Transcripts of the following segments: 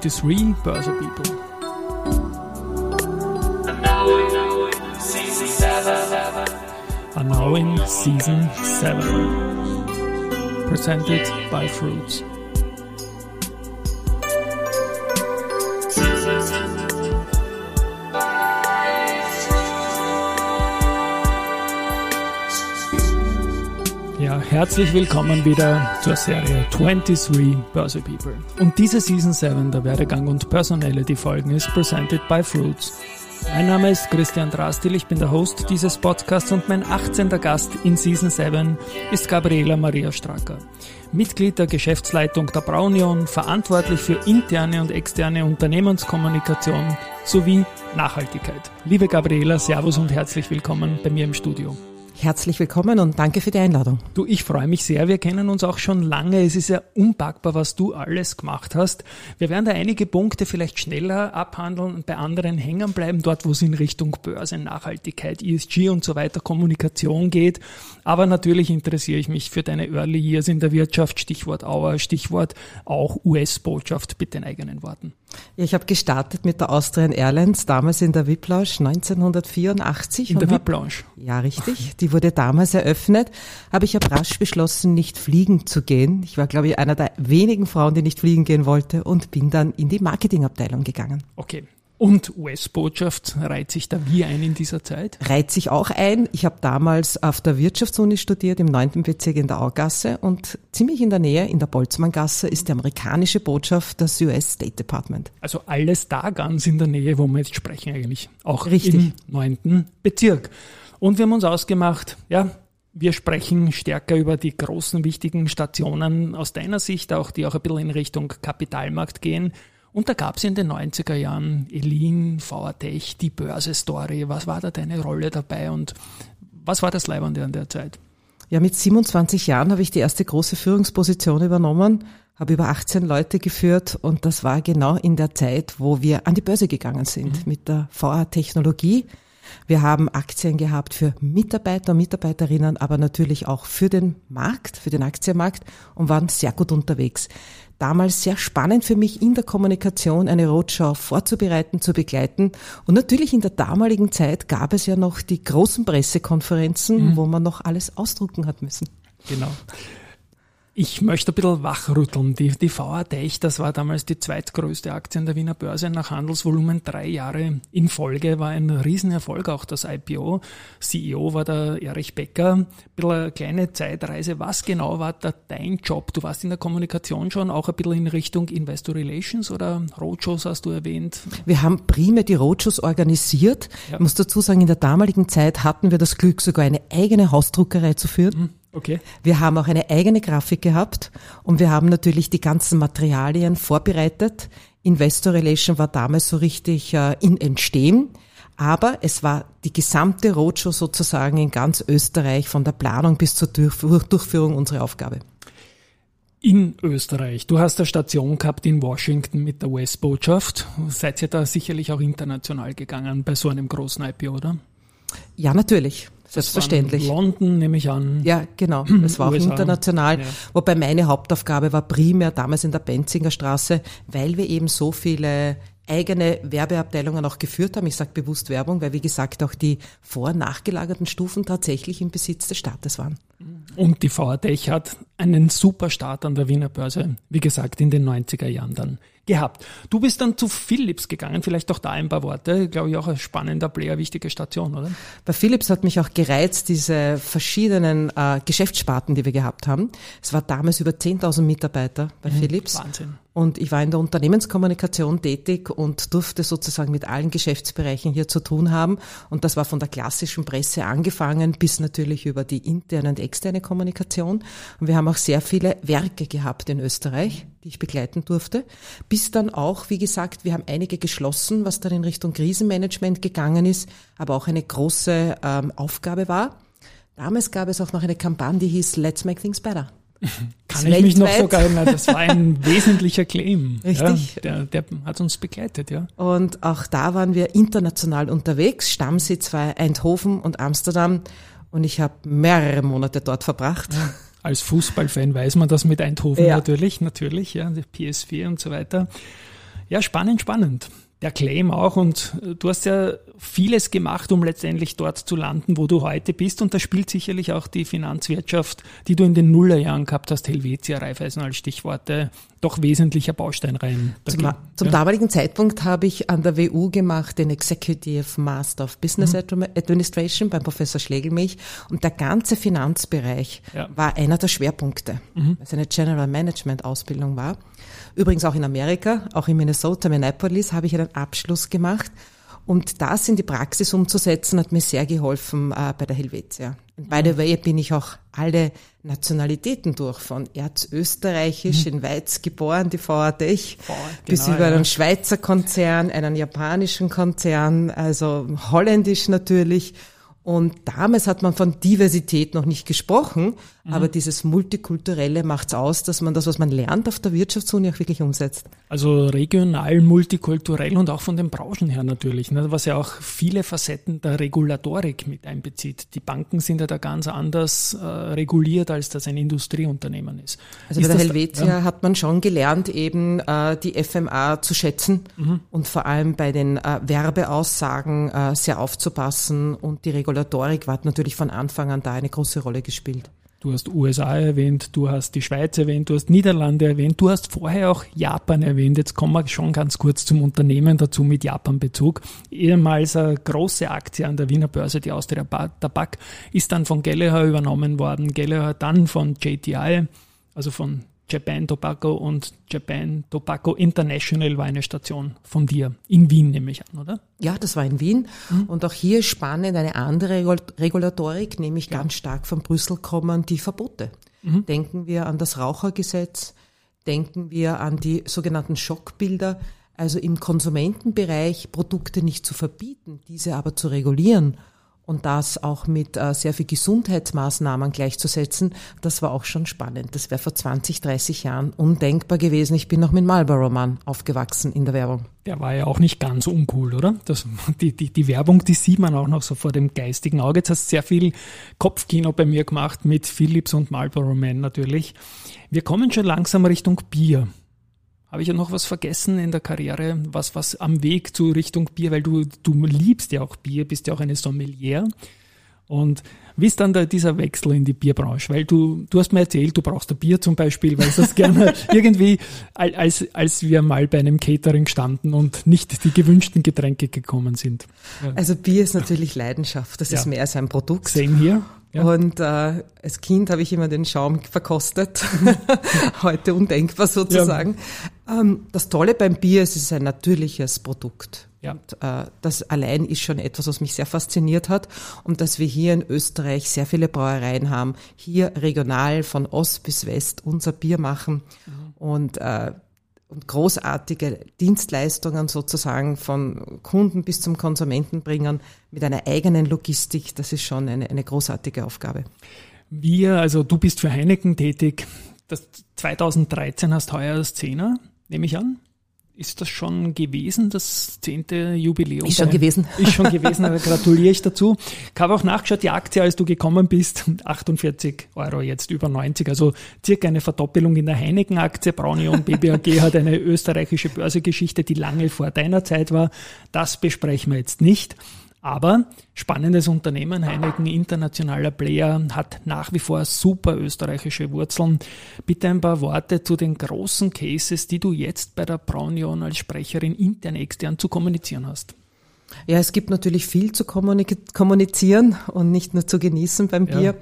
23 Börse People. Are now in season 7. Presented by Fruits. Herzlich willkommen wieder zur Serie 23 Börse People. Und diese Season 7 der Werdegang und Personality Folgen ist presented by Fruits. Mein Name ist Christian Drastil, ich bin der Host dieses Podcasts und mein 18. Gast in Season 7 ist Gabriela Maria Stracker. Mitglied der Geschäftsleitung der Braunion, verantwortlich für interne und externe Unternehmenskommunikation sowie Nachhaltigkeit. Liebe Gabriela, Servus und herzlich willkommen bei mir im Studio. Herzlich willkommen und danke für die Einladung. Du, ich freue mich sehr. Wir kennen uns auch schon lange. Es ist ja unpackbar, was du alles gemacht hast. Wir werden da einige Punkte vielleicht schneller abhandeln und bei anderen hängen bleiben, dort wo es in Richtung Börse, Nachhaltigkeit, ESG und so weiter, Kommunikation geht. Aber natürlich interessiere ich mich für deine Early Years in der Wirtschaft, Stichwort Auer, Stichwort auch US-Botschaft, bitte in eigenen Worten. Ja, ich habe gestartet mit der Austrian Airlines, damals in der VIP-Lounge 1984. In der VIP-Lounge? Ja, richtig. Die wurde damals eröffnet, habe ich habe rasch beschlossen, nicht fliegen zu gehen. Ich war, glaube ich, einer der wenigen Frauen, die nicht fliegen gehen wollte und bin dann in die Marketingabteilung gegangen. Okay, und US-Botschaft reiht sich da wie ein in dieser Zeit? Reiht sich auch ein. Ich habe damals auf der Wirtschaftsuni studiert, im 9. Bezirk in der Augasse und ziemlich in der Nähe, in der Boltzmanngasse, ist die amerikanische Botschaft, das US State Department. Also alles da ganz in der Nähe, wo wir jetzt sprechen eigentlich. Auch Richtig. im 9. Bezirk. Und wir haben uns ausgemacht, ja, wir sprechen stärker über die großen, wichtigen Stationen aus deiner Sicht, auch die auch ein bisschen in Richtung Kapitalmarkt gehen. Und da gab es in den 90er Jahren Elin, VATech, die Börse-Story. Was war da deine Rolle dabei und was war das Leibende an der Zeit? Ja, mit 27 Jahren habe ich die erste große Führungsposition übernommen, habe über 18 Leute geführt und das war genau in der Zeit, wo wir an die Börse gegangen sind mhm. mit der VA-Technologie. Wir haben Aktien gehabt für Mitarbeiter und Mitarbeiterinnen, aber natürlich auch für den Markt, für den Aktienmarkt und waren sehr gut unterwegs damals sehr spannend für mich in der Kommunikation eine Roadshow vorzubereiten, zu begleiten. Und natürlich in der damaligen Zeit gab es ja noch die großen Pressekonferenzen, mhm. wo man noch alles ausdrucken hat müssen. Genau. Ich möchte ein bisschen wachrütteln. Die, die VA Tech, das war damals die zweitgrößte Aktie in der Wiener Börse nach Handelsvolumen drei Jahre in Folge, war ein Riesenerfolg, auch das IPO. CEO war der Erich Becker. Ein bisschen eine kleine Zeitreise. Was genau war da dein Job? Du warst in der Kommunikation schon auch ein bisschen in Richtung Investor Relations oder Roadshows hast du erwähnt? Wir haben primär die Roadshows organisiert. Ja. Ich muss dazu sagen, in der damaligen Zeit hatten wir das Glück, sogar eine eigene Hausdruckerei zu führen. Mhm. Okay. Wir haben auch eine eigene Grafik gehabt und wir haben natürlich die ganzen Materialien vorbereitet. Investor Relation war damals so richtig äh, in Entstehen. Aber es war die gesamte Roadshow sozusagen in ganz Österreich von der Planung bis zur Durchführung unsere Aufgabe. In Österreich. Du hast eine Station gehabt in Washington mit der US-Botschaft. Seid ihr da sicherlich auch international gegangen bei so einem großen IPO, oder? Ja, natürlich. Selbstverständlich. London nehme ich an. Ja, genau. Es war auch international. Ja. Wobei meine Hauptaufgabe war primär damals in der Benzinger Straße, weil wir eben so viele eigene Werbeabteilungen auch geführt haben. Ich sage bewusst Werbung, weil wie gesagt auch die vor- und nachgelagerten Stufen tatsächlich im Besitz des Staates waren. Und die VATech hat einen super Start an der Wiener Börse, wie gesagt, in den 90er Jahren dann gehabt. Du bist dann zu Philips gegangen, vielleicht auch da ein paar Worte, glaube ich auch ein spannender Player, wichtige Station, oder? Bei Philips hat mich auch gereizt, diese verschiedenen äh, Geschäftssparten, die wir gehabt haben. Es war damals über 10.000 Mitarbeiter bei mhm, Philips. Wahnsinn. Und ich war in der Unternehmenskommunikation tätig und durfte sozusagen mit allen Geschäftsbereichen hier zu tun haben. Und das war von der klassischen Presse angefangen bis natürlich über die interne und externe Kommunikation. Und wir haben auch sehr viele Werke gehabt in Österreich, die ich begleiten durfte. Bis dann auch, wie gesagt, wir haben einige geschlossen, was dann in Richtung Krisenmanagement gegangen ist, aber auch eine große ähm, Aufgabe war. Damals gab es auch noch eine Kampagne, die hieß Let's Make Things Better. Kann ich mich noch sogar erinnern, das war ein wesentlicher Claim. Richtig. Ja, der, der hat uns begleitet, ja. Und auch da waren wir international unterwegs. Stammsitz war Eindhoven und Amsterdam und ich habe mehrere Monate dort verbracht. Ja, als Fußballfan weiß man das mit Eindhoven ja. natürlich, natürlich, ja, die PS4 und so weiter. Ja, spannend, spannend der Claim auch und äh, du hast ja vieles gemacht, um letztendlich dort zu landen, wo du heute bist und da spielt sicherlich auch die Finanzwirtschaft, die du in den Nullerjahren gehabt hast, Helvetia, Raiffeisen als Stichworte, doch wesentlicher Baustein rein. Zum, zum ja. damaligen Zeitpunkt habe ich an der WU gemacht den Executive Master of Business mhm. Administration beim Professor Schlegelmilch und der ganze Finanzbereich ja. war einer der Schwerpunkte, mhm. weil es eine General Management Ausbildung war. Übrigens auch in Amerika, auch in Minnesota, Minneapolis, habe ich einen Abschluss gemacht. Und das in die Praxis umzusetzen, hat mir sehr geholfen äh, bei der Helvetia. Und by the way bin ich auch alle Nationalitäten durch, von erzösterreichisch mhm. in Weiz geboren, die VAD, genau, bis über einen Schweizer Konzern, einen japanischen Konzern, also holländisch natürlich und damals hat man von Diversität noch nicht gesprochen, mhm. aber dieses Multikulturelle macht's aus, dass man das, was man lernt auf der Wirtschaftsuni auch wirklich umsetzt. Also regional, multikulturell und auch von den Branchen her natürlich, ne, was ja auch viele Facetten der Regulatorik mit einbezieht. Die Banken sind ja da ganz anders äh, reguliert, als das ein Industrieunternehmen ist. Also ist bei der Helvetia ja? hat man schon gelernt, eben äh, die FMA zu schätzen mhm. und vor allem bei den äh, Werbeaussagen äh, sehr aufzupassen und die Regulatorik hat natürlich von Anfang an da eine große Rolle gespielt. Du hast USA erwähnt, du hast die Schweiz erwähnt, du hast Niederlande erwähnt, du hast vorher auch Japan erwähnt. Jetzt kommen wir schon ganz kurz zum Unternehmen dazu mit Japan-Bezug. Ehemals eine große Aktie an der Wiener Börse, die Austria Tabak, ist dann von Gallagher übernommen worden. Gallagher dann von JTI, also von Japan Tobacco und Japan Tobacco International war eine Station von dir. In Wien nehme ich an, oder? Ja, das war in Wien. Mhm. Und auch hier spannend eine andere Regulatorik, nämlich ja. ganz stark von Brüssel kommen die Verbote. Mhm. Denken wir an das Rauchergesetz, denken wir an die sogenannten Schockbilder, also im Konsumentenbereich Produkte nicht zu verbieten, diese aber zu regulieren und das auch mit äh, sehr viel Gesundheitsmaßnahmen gleichzusetzen, das war auch schon spannend. Das wäre vor 20, 30 Jahren undenkbar gewesen. Ich bin noch mit Marlboro Man aufgewachsen in der Werbung. Der war ja auch nicht ganz uncool, oder? Das, die, die, die Werbung, die sieht man auch noch so vor dem geistigen Auge. Jetzt hast du sehr viel Kopfkino bei mir gemacht mit Philips und Marlboro Man natürlich. Wir kommen schon langsam Richtung Bier. Habe ich ja noch was vergessen in der Karriere, was, was am Weg zu Richtung Bier, weil du, du liebst ja auch Bier, bist ja auch eine Sommelier. Und wie ist dann da dieser Wechsel in die Bierbranche? Weil du, du hast mir erzählt, du brauchst ein Bier zum Beispiel, weil du das gerne irgendwie, als, als wir mal bei einem Catering standen und nicht die gewünschten Getränke gekommen sind. Ja. Also Bier ist natürlich Leidenschaft, das ja. ist mehr als ein Produkt. Same hier. Ja. Und äh, als Kind habe ich immer den Schaum verkostet. Heute undenkbar sozusagen. Ja. Ähm, das Tolle beim Bier ist, es ist ein natürliches Produkt. Ja. Und, äh, das allein ist schon etwas, was mich sehr fasziniert hat. Und dass wir hier in Österreich sehr viele Brauereien haben, hier regional von Ost bis West unser Bier machen. Mhm. Und äh, und großartige Dienstleistungen sozusagen von Kunden bis zum Konsumenten bringen mit einer eigenen Logistik, das ist schon eine, eine großartige Aufgabe. Wir, also du bist für Heineken tätig. Das 2013 hast heuer das Zehner, nehme ich an. Ist das schon gewesen, das zehnte Jubiläum? Ist schon gewesen. Ist schon gewesen, aber gratuliere ich dazu. Ich habe auch nachgeschaut, die Aktie, als du gekommen bist, 48 Euro, jetzt über 90, also circa eine Verdoppelung in der Heineken-Aktie. Braunion BBAG hat eine österreichische Börsegeschichte, die lange vor deiner Zeit war. Das besprechen wir jetzt nicht. Aber spannendes Unternehmen, Heineken, internationaler Player, hat nach wie vor super österreichische Wurzeln. Bitte ein paar Worte zu den großen Cases, die du jetzt bei der Braunion als Sprecherin intern, extern zu kommunizieren hast. Ja, es gibt natürlich viel zu kommunizieren und nicht nur zu genießen beim Bier. Ja.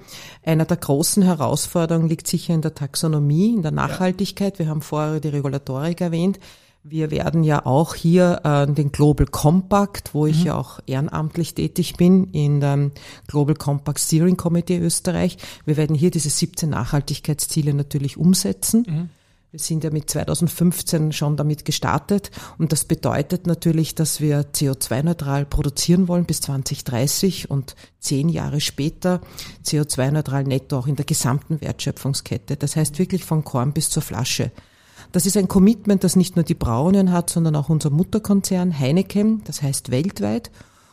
Einer der großen Herausforderungen liegt sicher in der Taxonomie, in der Nachhaltigkeit. Ja. Wir haben vorher die Regulatorik erwähnt. Wir werden ja auch hier äh, den Global Compact, wo ich mhm. ja auch ehrenamtlich tätig bin, in dem Global Compact Steering Committee Österreich. Wir werden hier diese 17 Nachhaltigkeitsziele natürlich umsetzen. Mhm. Wir sind ja mit 2015 schon damit gestartet und das bedeutet natürlich, dass wir CO2-neutral produzieren wollen bis 2030 und zehn Jahre später CO2-neutral netto auch in der gesamten Wertschöpfungskette. Das heißt wirklich von Korn bis zur Flasche. Das ist ein Commitment, das nicht nur die Braunion hat, sondern auch unser Mutterkonzern Heineken, das heißt weltweit.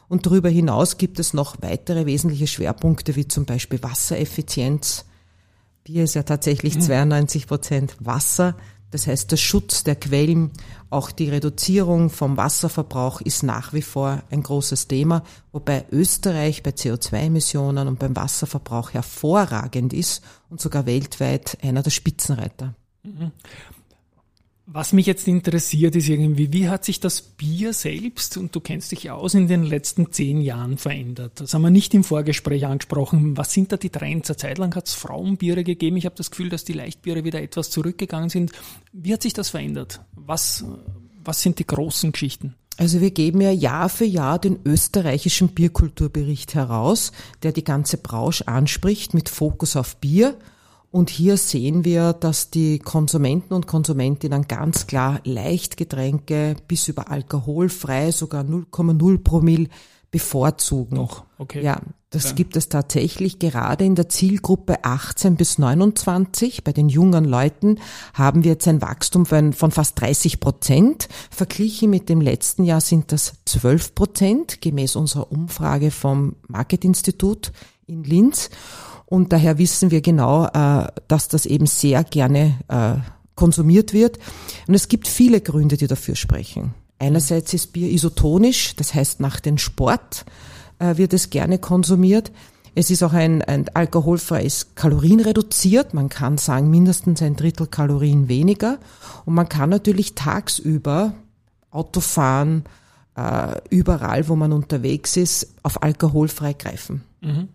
Und darüber hinaus gibt es noch weitere wesentliche Schwerpunkte, wie zum Beispiel Wassereffizienz. Bier ist ja tatsächlich 92 Prozent Wasser. Das heißt, der Schutz der Quellen, auch die Reduzierung vom Wasserverbrauch ist nach wie vor ein großes Thema, wobei Österreich bei CO2-Emissionen und beim Wasserverbrauch hervorragend ist und sogar weltweit einer der Spitzenreiter. Was mich jetzt interessiert, ist irgendwie, wie hat sich das Bier selbst, und du kennst dich aus, in den letzten zehn Jahren verändert? Das haben wir nicht im Vorgespräch angesprochen. Was sind da die Trends? Eine Zeit lang hat es Frauenbiere gegeben. Ich habe das Gefühl, dass die Leichtbiere wieder etwas zurückgegangen sind. Wie hat sich das verändert? Was, was sind die großen Geschichten? Also wir geben ja Jahr für Jahr den österreichischen Bierkulturbericht heraus, der die ganze Branche anspricht mit Fokus auf Bier. Und hier sehen wir, dass die Konsumenten und Konsumentinnen ganz klar Leichtgetränke bis über alkoholfrei, sogar 0,0 Promille bevorzugen. Noch, okay. Ja, das ja. gibt es tatsächlich gerade in der Zielgruppe 18 bis 29. Bei den jungen Leuten haben wir jetzt ein Wachstum von, von fast 30 Prozent. Verglichen mit dem letzten Jahr sind das 12 Prozent, gemäß unserer Umfrage vom Marketinstitut in Linz. Und daher wissen wir genau, äh, dass das eben sehr gerne äh, konsumiert wird. Und es gibt viele Gründe, die dafür sprechen. Einerseits ist Bier isotonisch, das heißt nach dem Sport äh, wird es gerne konsumiert. Es ist auch ein, ein alkoholfreies kalorienreduziert. Man kann sagen, mindestens ein Drittel Kalorien weniger. Und man kann natürlich tagsüber Autofahren, überall, wo man unterwegs ist, auf alkoholfrei greifen. Mhm.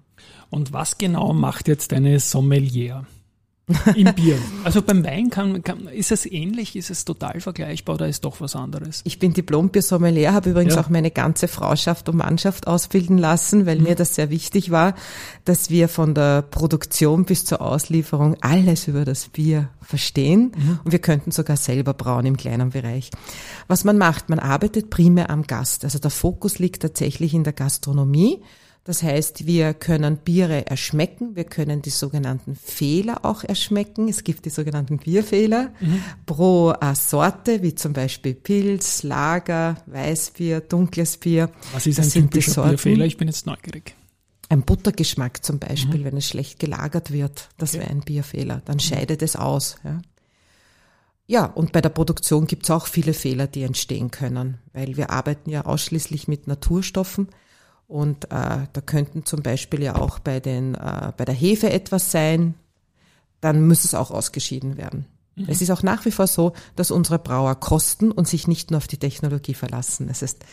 Und was genau macht jetzt eine Sommelier? Im Bier. Also beim Wein kann, kann, ist es ähnlich, ist es total vergleichbar oder ist doch was anderes? Ich bin Diplom-Bier-Sommelier, habe übrigens ja. auch meine ganze Frauschaft und Mannschaft ausbilden lassen, weil mhm. mir das sehr wichtig war, dass wir von der Produktion bis zur Auslieferung alles über das Bier verstehen mhm. und wir könnten sogar selber brauen im kleinen Bereich. Was man macht, man arbeitet primär am Gast. Also der Fokus liegt tatsächlich in der Gastronomie. Das heißt, wir können Biere erschmecken, wir können die sogenannten Fehler auch erschmecken. Es gibt die sogenannten Bierfehler mhm. pro Sorte, wie zum Beispiel Pilz, Lager, Weißbier, dunkles Bier. Was ist das ein typischer Bierfehler? Ich bin jetzt neugierig. Ein Buttergeschmack zum Beispiel, mhm. wenn es schlecht gelagert wird, das okay. wäre ein Bierfehler. Dann mhm. scheidet es aus. Ja. Ja, und bei der Produktion gibt es auch viele Fehler, die entstehen können, weil wir arbeiten ja ausschließlich mit Naturstoffen. Und äh, da könnten zum Beispiel ja auch bei, den, äh, bei der Hefe etwas sein, dann muss es auch ausgeschieden werden. Mhm. Es ist auch nach wie vor so, dass unsere Brauer kosten und sich nicht nur auf die Technologie verlassen. Es ist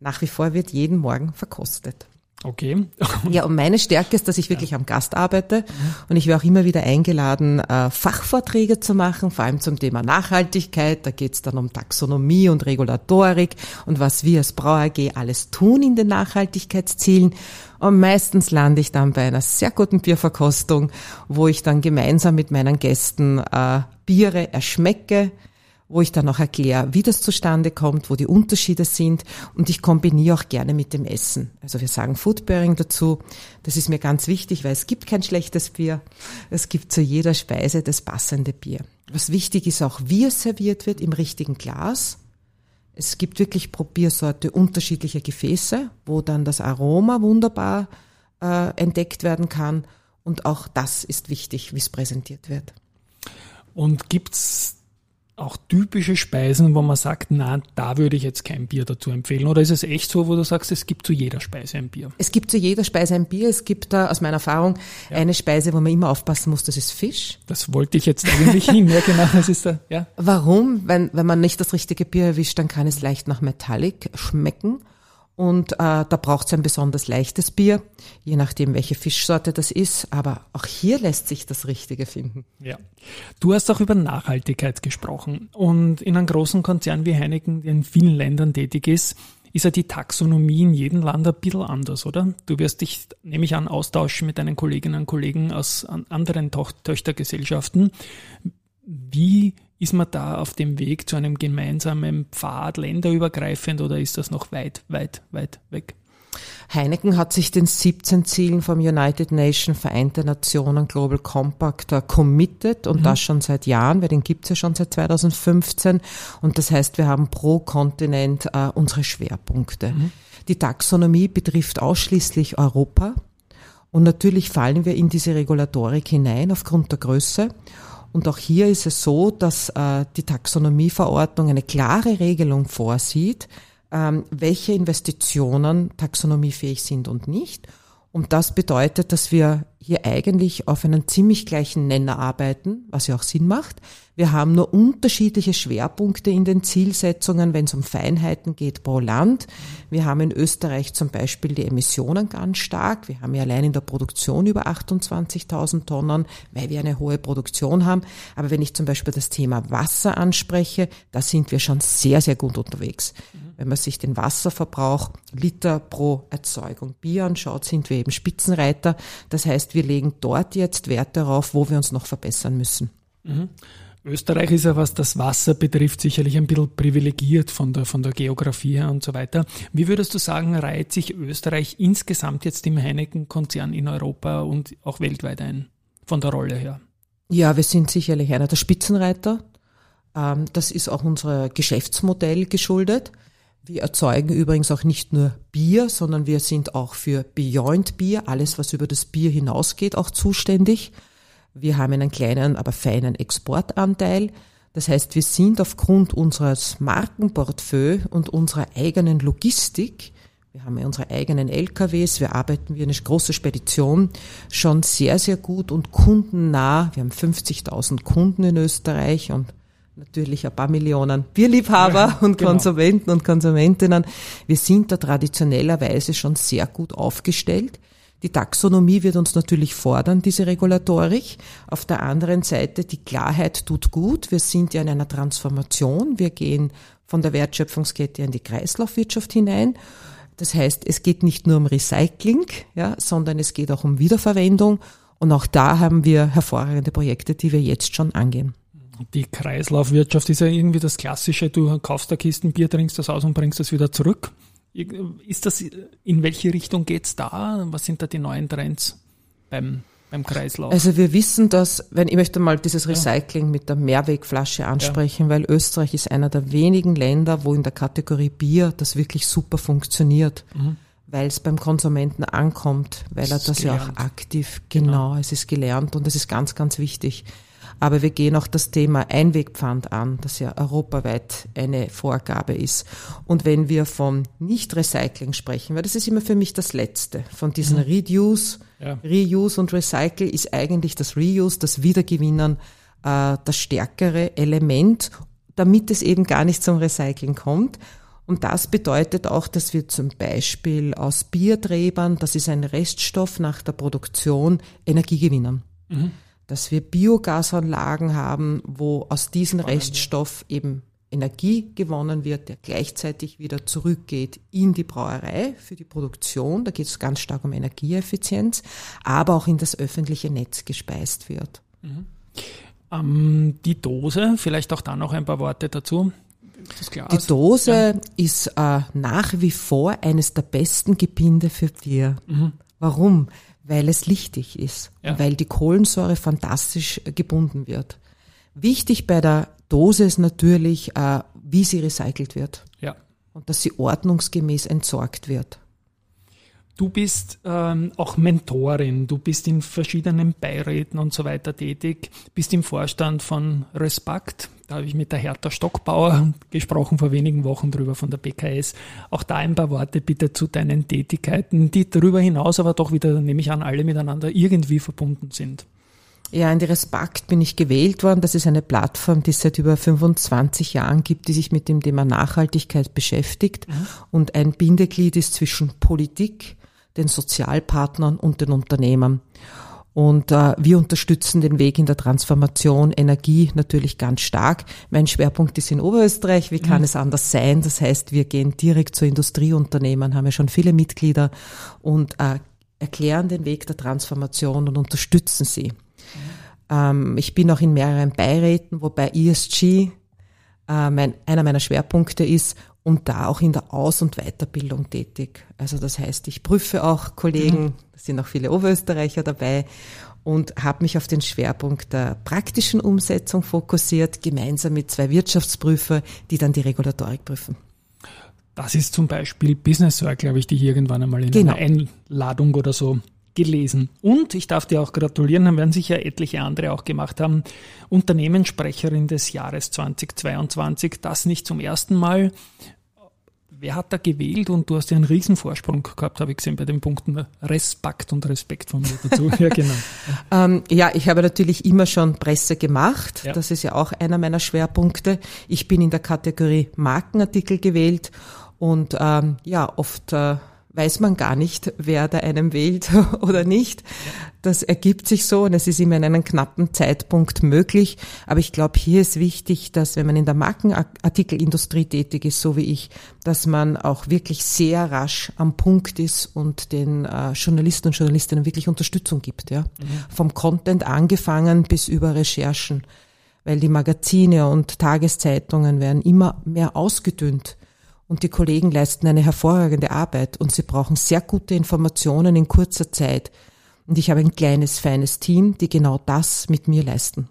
nach wie vor wird jeden Morgen verkostet. Okay. ja, und meine Stärke ist, dass ich wirklich ja. am Gast arbeite. Mhm. Und ich werde auch immer wieder eingeladen, äh, Fachvorträge zu machen, vor allem zum Thema Nachhaltigkeit. Da geht es dann um Taxonomie und Regulatorik und was wir als Brau AG alles tun in den Nachhaltigkeitszielen. Und meistens lande ich dann bei einer sehr guten Bierverkostung, wo ich dann gemeinsam mit meinen Gästen äh, Biere erschmecke, wo ich dann auch erkläre, wie das zustande kommt, wo die Unterschiede sind und ich kombiniere auch gerne mit dem Essen. Also wir sagen Foodbearing dazu. Das ist mir ganz wichtig, weil es gibt kein schlechtes Bier. Es gibt zu jeder Speise das passende Bier. Was wichtig ist auch, wie es serviert wird im richtigen Glas. Es gibt wirklich pro Biersorte unterschiedliche Gefäße, wo dann das Aroma wunderbar äh, entdeckt werden kann. Und auch das ist wichtig, wie es präsentiert wird. Und gibt's auch typische Speisen, wo man sagt, na, da würde ich jetzt kein Bier dazu empfehlen? Oder ist es echt so, wo du sagst, es gibt zu jeder Speise ein Bier? Es gibt zu jeder Speise ein Bier. Es gibt da aus meiner Erfahrung ja. eine Speise, wo man immer aufpassen muss, das ist Fisch. Das wollte ich jetzt eigentlich hin, ja genau, das ist da, ja. Warum? Wenn, wenn man nicht das richtige Bier erwischt, dann kann es leicht nach Metallic schmecken. Und äh, da braucht es ein besonders leichtes Bier, je nachdem, welche Fischsorte das ist. Aber auch hier lässt sich das Richtige finden. Ja. Du hast auch über Nachhaltigkeit gesprochen. Und in einem großen Konzern wie Heineken, der in vielen Ländern tätig ist, ist ja die Taxonomie in jedem Land ein bisschen anders, oder? Du wirst dich, nehme ich an, austauschen mit deinen Kolleginnen und Kollegen aus anderen Töchtergesellschaften. Wie ist man da auf dem Weg zu einem gemeinsamen Pfad, länderübergreifend, oder ist das noch weit, weit, weit weg? Heineken hat sich den 17 Zielen vom United Nations Vereinte Nationen Global Compact uh, committed und mhm. das schon seit Jahren, weil den gibt's ja schon seit 2015 und das heißt, wir haben pro Kontinent uh, unsere Schwerpunkte. Mhm. Die Taxonomie betrifft ausschließlich Europa und natürlich fallen wir in diese Regulatorik hinein aufgrund der Größe Und auch hier ist es so, dass äh, die Taxonomieverordnung eine klare Regelung vorsieht, ähm, welche Investitionen taxonomiefähig sind und nicht. Und das bedeutet, dass wir hier eigentlich auf einen ziemlich gleichen Nenner arbeiten, was ja auch Sinn macht. Wir haben nur unterschiedliche Schwerpunkte in den Zielsetzungen, wenn es um Feinheiten geht pro Land. Wir haben in Österreich zum Beispiel die Emissionen ganz stark. Wir haben ja allein in der Produktion über 28.000 Tonnen, weil wir eine hohe Produktion haben. Aber wenn ich zum Beispiel das Thema Wasser anspreche, da sind wir schon sehr, sehr gut unterwegs. Wenn man sich den Wasserverbrauch Liter pro Erzeugung Bier anschaut, sind wir eben Spitzenreiter. Das heißt, wir legen dort jetzt Wert darauf, wo wir uns noch verbessern müssen. Mhm. Österreich ist ja, was das Wasser betrifft, sicherlich ein bisschen privilegiert von der, von der Geografie her und so weiter. Wie würdest du sagen, reiht sich Österreich insgesamt jetzt im Heineken-Konzern in Europa und auch weltweit ein, von der Rolle her? Ja, wir sind sicherlich einer der Spitzenreiter. Ähm, das ist auch unser Geschäftsmodell geschuldet. Wir erzeugen übrigens auch nicht nur Bier, sondern wir sind auch für Beyond Bier, alles was über das Bier hinausgeht, auch zuständig. Wir haben einen kleinen, aber feinen Exportanteil. Das heißt, wir sind aufgrund unseres Markenportfolio und unserer eigenen Logistik, wir haben ja unsere eigenen LKWs, wir arbeiten wie eine große Spedition, schon sehr, sehr gut und kundennah. Wir haben 50.000 Kunden in Österreich und natürlich ein paar Millionen Bierliebhaber und genau. Konsumenten und Konsumentinnen. Wir sind da traditionellerweise schon sehr gut aufgestellt. Die Taxonomie wird uns natürlich fordern, diese Regulatorik. Auf der anderen Seite, die Klarheit tut gut. Wir sind ja in einer Transformation. Wir gehen von der Wertschöpfungskette in die Kreislaufwirtschaft hinein. Das heißt, es geht nicht nur um Recycling, ja, sondern es geht auch um Wiederverwendung. Und auch da haben wir hervorragende Projekte, die wir jetzt schon angehen. Die Kreislaufwirtschaft ist ja irgendwie das Klassische. Du kaufst da Kisten Bier, trinkst das aus und bringst das wieder zurück. Ist das, in welche Richtung geht's da? Was sind da die neuen Trends beim, beim Kreislauf? Also wir wissen, dass, wenn ich möchte mal dieses Recycling ja. mit der Mehrwegflasche ansprechen, ja. weil Österreich ist einer der wenigen Länder, wo in der Kategorie Bier das wirklich super funktioniert. Mhm weil es beim Konsumenten ankommt, weil er das gelernt. ja auch aktiv, genau, genau, es ist gelernt und es ist ganz, ganz wichtig. Aber wir gehen auch das Thema Einwegpfand an, das ja europaweit eine Vorgabe ist. Und wenn wir von Nicht-Recycling sprechen, weil das ist immer für mich das Letzte, von diesen. Reduce, ja. Reuse und Recycle ist eigentlich das Reuse, das Wiedergewinnen, äh, das stärkere Element, damit es eben gar nicht zum Recycling kommt. Und das bedeutet auch, dass wir zum Beispiel aus Bierträbern, das ist ein Reststoff nach der Produktion, Energie gewinnen. Mhm dass wir Biogasanlagen haben, wo aus diesem Reststoff eben Energie gewonnen wird, der gleichzeitig wieder zurückgeht in die Brauerei für die Produktion. Da geht es ganz stark um Energieeffizienz, aber auch in das öffentliche Netz gespeist wird. Mhm. Ähm, die Dose, vielleicht auch da noch ein paar Worte dazu. Die Dose ja. ist äh, nach wie vor eines der besten Gebinde für Bier. Mhm. Warum? Weil es lichtig ist, ja. weil die Kohlensäure fantastisch gebunden wird. Wichtig bei der Dose ist natürlich, äh, wie sie recycelt wird. Ja. Und dass sie ordnungsgemäß entsorgt wird. Du bist ähm, auch Mentorin, du bist in verschiedenen Beiräten und so weiter tätig, bist im Vorstand von Respakt. Da habe ich mit der Hertha Stockbauer gesprochen vor wenigen Wochen drüber von der BKS. Auch da ein paar Worte bitte zu deinen Tätigkeiten, die darüber hinaus aber doch wieder, nehme ich an, alle miteinander irgendwie verbunden sind. Ja, in die Respakt bin ich gewählt worden. Das ist eine Plattform, die es seit über 25 Jahren gibt, die sich mit dem Thema Nachhaltigkeit beschäftigt. Mhm. Und ein Bindeglied ist zwischen Politik, den Sozialpartnern und den Unternehmern. Und äh, wir unterstützen den Weg in der Transformation Energie natürlich ganz stark. Mein Schwerpunkt ist in Oberösterreich. Wie kann mhm. es anders sein? Das heißt, wir gehen direkt zu Industrieunternehmen, haben ja schon viele Mitglieder und äh, erklären den Weg der Transformation und unterstützen sie. Mhm. Ähm, ich bin auch in mehreren Beiräten, wobei ESG äh, mein, einer meiner Schwerpunkte ist und da auch in der Aus- und Weiterbildung tätig. Also das heißt, ich prüfe auch Kollegen, mhm. da sind auch viele Oberösterreicher dabei und habe mich auf den Schwerpunkt der praktischen Umsetzung fokussiert, gemeinsam mit zwei Wirtschaftsprüfer, die dann die Regulatorik prüfen. Das ist zum Beispiel Business Circle, glaube ich, die irgendwann einmal in genau. einer Einladung oder so gelesen. Und ich darf dir auch gratulieren, dann werden sicher etliche andere auch gemacht haben. Unternehmenssprecherin des Jahres 2022, das nicht zum ersten Mal. Wer hat da gewählt und du hast ja einen Riesenvorsprung gehabt, habe ich gesehen, bei den Punkten Respekt und Respekt von mir dazu. Ja, genau. ähm, ja, ich habe natürlich immer schon Presse gemacht. Ja. Das ist ja auch einer meiner Schwerpunkte. Ich bin in der Kategorie Markenartikel gewählt und ähm, ja, oft äh, weiß man gar nicht, wer da einem wählt oder nicht. Das ergibt sich so und es ist immer in einem knappen Zeitpunkt möglich. Aber ich glaube, hier ist wichtig, dass wenn man in der Markenartikelindustrie tätig ist, so wie ich, dass man auch wirklich sehr rasch am Punkt ist und den äh, Journalisten und Journalistinnen wirklich Unterstützung gibt. Ja? Mhm. Vom Content angefangen bis über Recherchen. Weil die Magazine und Tageszeitungen werden immer mehr ausgedünnt und die Kollegen leisten eine hervorragende Arbeit und sie brauchen sehr gute Informationen in kurzer Zeit. Und ich habe ein kleines, feines Team, die genau das mit mir leisten.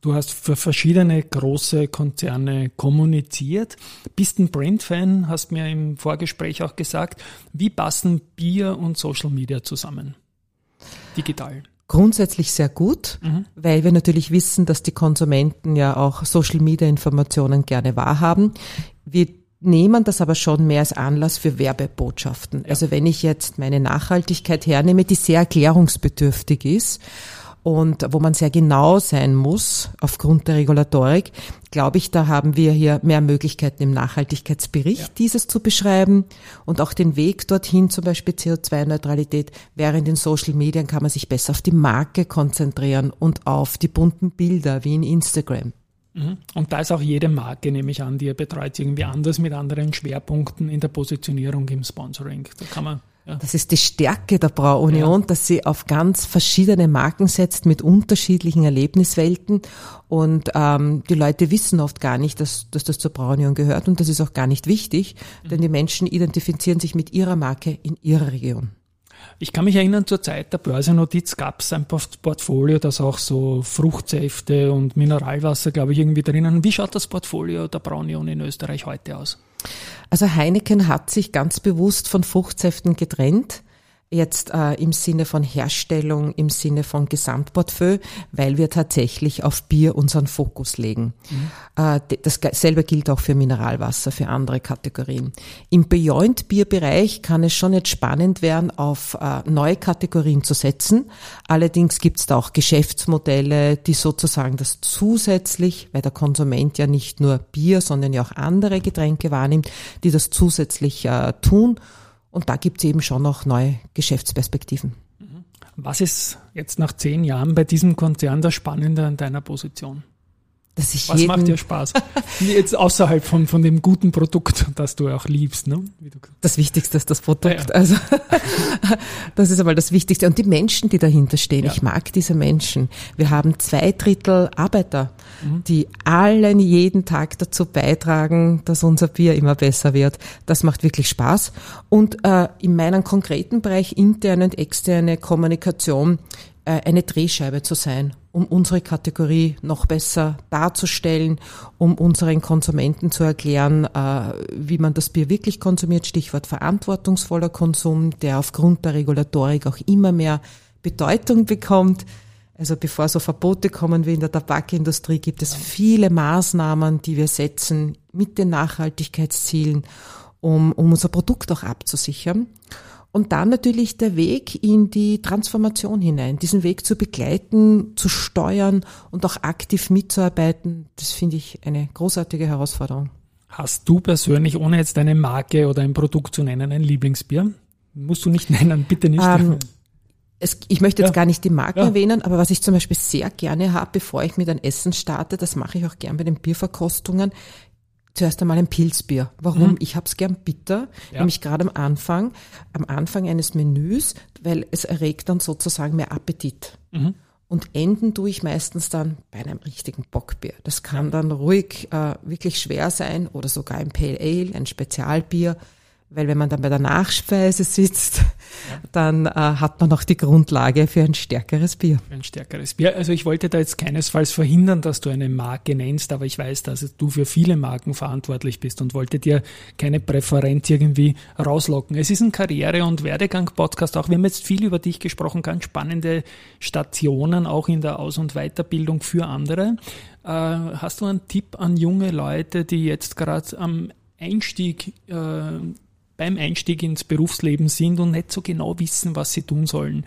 Du hast für verschiedene große Konzerne kommuniziert, bist ein Brand-Fan, hast mir im Vorgespräch auch gesagt. Wie passen Bier und Social Media zusammen? Digital. Grundsätzlich sehr gut, mhm. weil wir natürlich wissen, dass die Konsumenten ja auch Social Media Informationen gerne wahrhaben. Wir nehmen das aber schon mehr als Anlass für Werbebotschaften. Ja. Also wenn ich jetzt meine Nachhaltigkeit hernehme, die sehr erklärungsbedürftig ist und wo man sehr genau sein muss aufgrund der Regulatorik, glaube ich, da haben wir hier mehr Möglichkeiten im Nachhaltigkeitsbericht, ja. dieses zu beschreiben und auch den Weg dorthin, zum Beispiel CO2-Neutralität, während in Social Medien kann man sich besser auf die Marke konzentrieren und auf die bunten Bilder wie in Instagram. Mhm. Und da ist auch jede Marke, nehme ich an, die ihr betreut, irgendwie anders mit anderen Schwerpunkten in der Positionierung im Sponsoring. Da kann man ja. Das ist die Stärke der Brauunion, ja. dass sie auf ganz verschiedene Marken setzt mit unterschiedlichen Erlebniswelten. Und ähm, die Leute wissen oft gar nicht, dass, dass das zur Brauunion gehört. Und das ist auch gar nicht wichtig, mhm. denn die Menschen identifizieren sich mit ihrer Marke in ihrer Region. Ich kann mich erinnern, zur Zeit der Börsennotiz gab es ein Portfolio, das auch so Fruchtsäfte und Mineralwasser, glaube ich, irgendwie drinnen. Wie schaut das Portfolio der Braunion in Österreich heute aus? Also Heineken hat sich ganz bewusst von Fruchtsäften getrennt jetzt äh, im Sinne von Herstellung, im Sinne von Gesamtportfolio, weil wir tatsächlich auf Bier unseren Fokus legen. Mhm. Äh, dasselbe gilt auch für Mineralwasser, für andere Kategorien. Im Beyond Bier Bereich kann es schon jetzt spannend werden, auf äh, neue Kategorien zu setzen. Allerdings gibt es da auch Geschäftsmodelle, die sozusagen das zusätzlich, weil der Konsument ja nicht nur Bier, sondern ja auch andere Getränke wahrnimmt, die das zusätzlich äh, tun und da gibt es eben schon noch neue Geschäftsperspektiven. Was ist jetzt nach zehn Jahren bei diesem Konzern das Spannende an deiner Position? Dass ich Was macht dir Spaß? Jetzt außerhalb von, von dem guten Produkt, das du auch liebst, ne? Das Wichtigste ist das Produkt. Ja, ja. Also, das ist einmal das Wichtigste. Und die Menschen, die dahinter stehen. Ja. Ich mag diese Menschen. Wir haben zwei Drittel Arbeiter, mhm. die allen jeden Tag dazu beitragen, dass unser Bier immer besser wird. Das macht wirklich Spaß. Und äh, in meinem konkreten Bereich interne und externe Kommunikation eine Drehscheibe zu sein, um unsere Kategorie noch besser darzustellen, um unseren Konsumenten zu erklären, äh, wie man das Bier wirklich konsumiert. Stichwort verantwortungsvoller Konsum, der aufgrund der Regulatorik auch immer mehr Bedeutung bekommt. Also bevor so Verbote kommen wie in der Tabakindustrie, gibt es viele Maßnahmen, die wir setzen mit den Nachhaltigkeitszielen, um, um unser Produkt auch abzusichern. Und dann natürlich der Weg in die Transformation hinein, diesen Weg zu begleiten, zu steuern und auch aktiv mitzuarbeiten, das finde ich eine großartige Herausforderung. Hast du persönlich, ohne jetzt eine Marke oder ein Produkt zu nennen, ein Lieblingsbier? Musst du nicht nennen, bitte nicht. Ähm, es, ich möchte jetzt ja. gar nicht die Marken ja. erwähnen, aber was ich zum Beispiel sehr gerne habe, bevor ich mit einem Essen starte, das mache ich auch gern bei den Bierverkostungen, zuerst einmal ein Pilzbier. Warum? Mhm. Ich habe es gern bitter, ja. nämlich gerade am Anfang, am Anfang eines Menüs, weil es erregt dann sozusagen mehr Appetit. Mhm. Und enden tue ich meistens dann bei einem richtigen Bockbier. Das kann dann ruhig äh, wirklich schwer sein oder sogar ein Pale Ale, ein Spezialbier, weil wenn man dann bei der Nachspeise sitzt, dann äh, hat man auch die Grundlage für ein stärkeres Bier. Für ein stärkeres Bier. Also ich wollte da jetzt keinesfalls verhindern, dass du eine Marke nennst, aber ich weiß, dass du für viele Marken verantwortlich bist und wollte dir keine Präferenz irgendwie rauslocken. Es ist ein Karriere- und Werdegang-Podcast auch. Wir haben jetzt viel über dich gesprochen, ganz spannende Stationen auch in der Aus- und Weiterbildung für andere. Äh, hast du einen Tipp an junge Leute, die jetzt gerade am Einstieg äh, beim Einstieg ins Berufsleben sind und nicht so genau wissen, was sie tun sollen.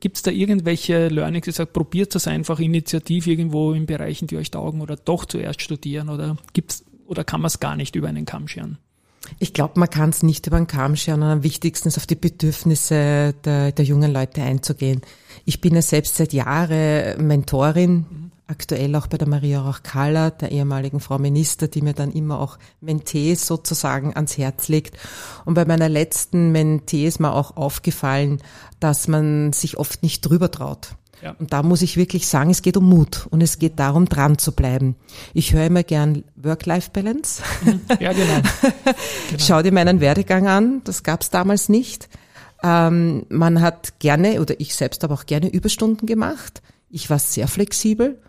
Gibt es da irgendwelche Learnings, die sagt, probiert das einfach initiativ irgendwo in Bereichen, die euch taugen oder doch zuerst studieren oder gibt's oder kann man es gar nicht über einen Kamm scheren? Ich glaube, man kann es nicht über den Kamm scheren, am wichtigsten ist auf die Bedürfnisse der, der jungen Leute einzugehen. Ich bin ja selbst seit Jahren Mentorin mhm aktuell auch bei der Maria Rauch-Kaller, der ehemaligen Frau Minister, die mir dann immer auch Mentees sozusagen ans Herz legt. Und bei meiner letzten Mentee ist mir auch aufgefallen, dass man sich oft nicht drüber traut. Ja. Und da muss ich wirklich sagen, es geht um Mut und es geht darum, dran zu bleiben. Ich höre immer gern Work-Life-Balance. Ja, genau. genau. Schau dir meinen Werdegang an, das gab es damals nicht. Ähm, man hat gerne, oder ich selbst habe auch gerne Überstunden gemacht. Ich war sehr flexibel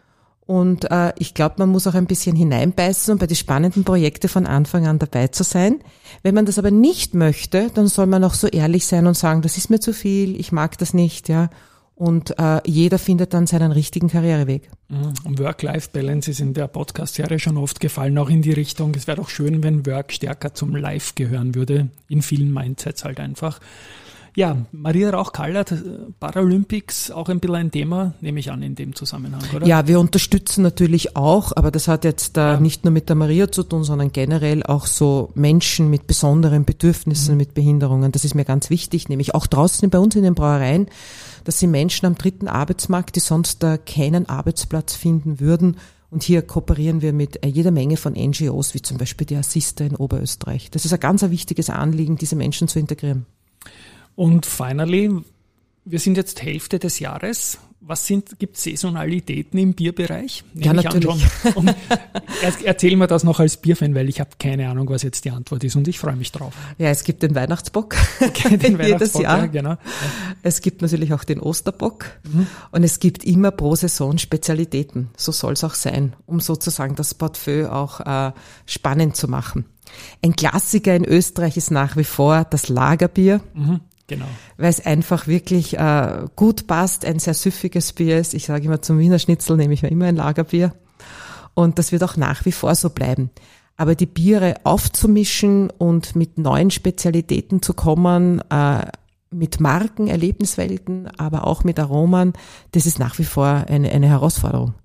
und äh, ich glaube, man muss auch ein bisschen hineinbeißen, um bei den spannenden Projekten von Anfang an dabei zu sein. Wenn man das aber nicht möchte, dann soll man auch so ehrlich sein und sagen, das ist mir zu viel, ich mag das nicht, ja. Und äh, jeder findet dann seinen richtigen Karriereweg. Mhm. Work-Life-Balance ist in der Podcast-Serie schon oft gefallen, auch in die Richtung. Es wäre doch schön, wenn Work stärker zum Life gehören würde. In vielen Mindsets halt einfach. Ja, Maria Rauch-Kallert, Paralympics, auch ein bisschen ein Thema, nehme ich an, in dem Zusammenhang, oder? Ja, wir unterstützen natürlich auch, aber das hat jetzt äh, ja. nicht nur mit der Maria zu tun, sondern generell auch so Menschen mit besonderen Bedürfnissen, mhm. mit Behinderungen. Das ist mir ganz wichtig, nämlich auch draußen bei uns in den Brauereien, dass sie Menschen am dritten Arbeitsmarkt, die sonst da keinen Arbeitsplatz finden würden, und hier kooperieren wir mit äh, jeder Menge von NGOs, wie zum Beispiel die Assista in Oberösterreich. Das ist ein ganz ein wichtiges Anliegen, diese Menschen zu integrieren. Und finally, wir sind jetzt Hälfte des Jahres. Was sind, gibt Saisonalitäten im Bierbereich? Nehme ja, natürlich. Erzähl mir das noch als Bierfan, weil ich habe keine Ahnung, was jetzt die Antwort ist und ich freue mich drauf. Ja, es gibt den Weihnachtsbock okay, den jedes Jahr. Ja, genau. Es gibt natürlich auch den Osterbock mhm. und es gibt immer pro Saison Spezialitäten. So soll es auch sein, um sozusagen das Portfolio auch äh, spannend zu machen. Ein Klassiker in Österreich ist nach wie vor das Lagerbier. Mhm. Genau. Weil es einfach wirklich äh, gut passt, ein sehr süffiges Bier ist. Ich sage immer, zum Wiener Schnitzel nehme ich mir immer ein Lagerbier. Und das wird auch nach wie vor so bleiben. Aber die Biere aufzumischen und mit neuen Spezialitäten zu kommen, äh, mit Marken, Erlebniswelten, aber auch mit Aromen, das ist nach wie vor eine, eine Herausforderung.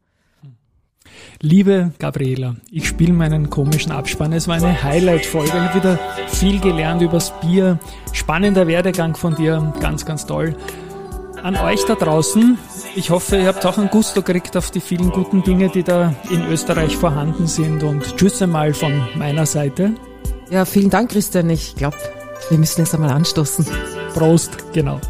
Liebe Gabriela, ich spiele meinen komischen Abspann. Es war eine Highlight-Folge. Ich habe wieder viel gelernt übers Bier. Spannender Werdegang von dir. Ganz, ganz toll. An euch da draußen. Ich hoffe, ihr habt auch ein Gusto gekriegt auf die vielen guten Dinge, die da in Österreich vorhanden sind. Und tschüss einmal von meiner Seite. Ja, vielen Dank, Christian. Ich glaube, wir müssen jetzt einmal anstoßen. Prost, genau.